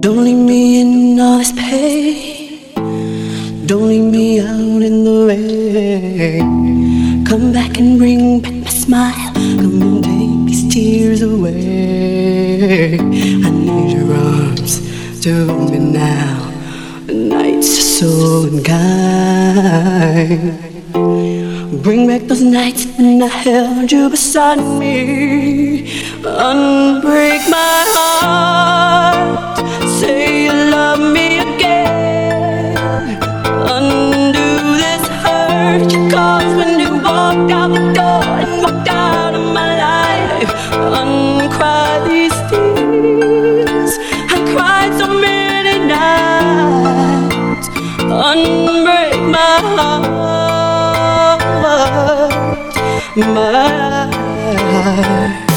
Don't leave me in all this pain. Don't leave me out in the rain. Come back and bring back my smile. Come and take these tears away. I need your arms to hold me now. The nights are so unkind. Bring back those nights when I held you beside me. Unbreak my heart. You walk out the door and walk out of my life. Uncry these tears. I cried so many nights. Unbreak my heart. My heart.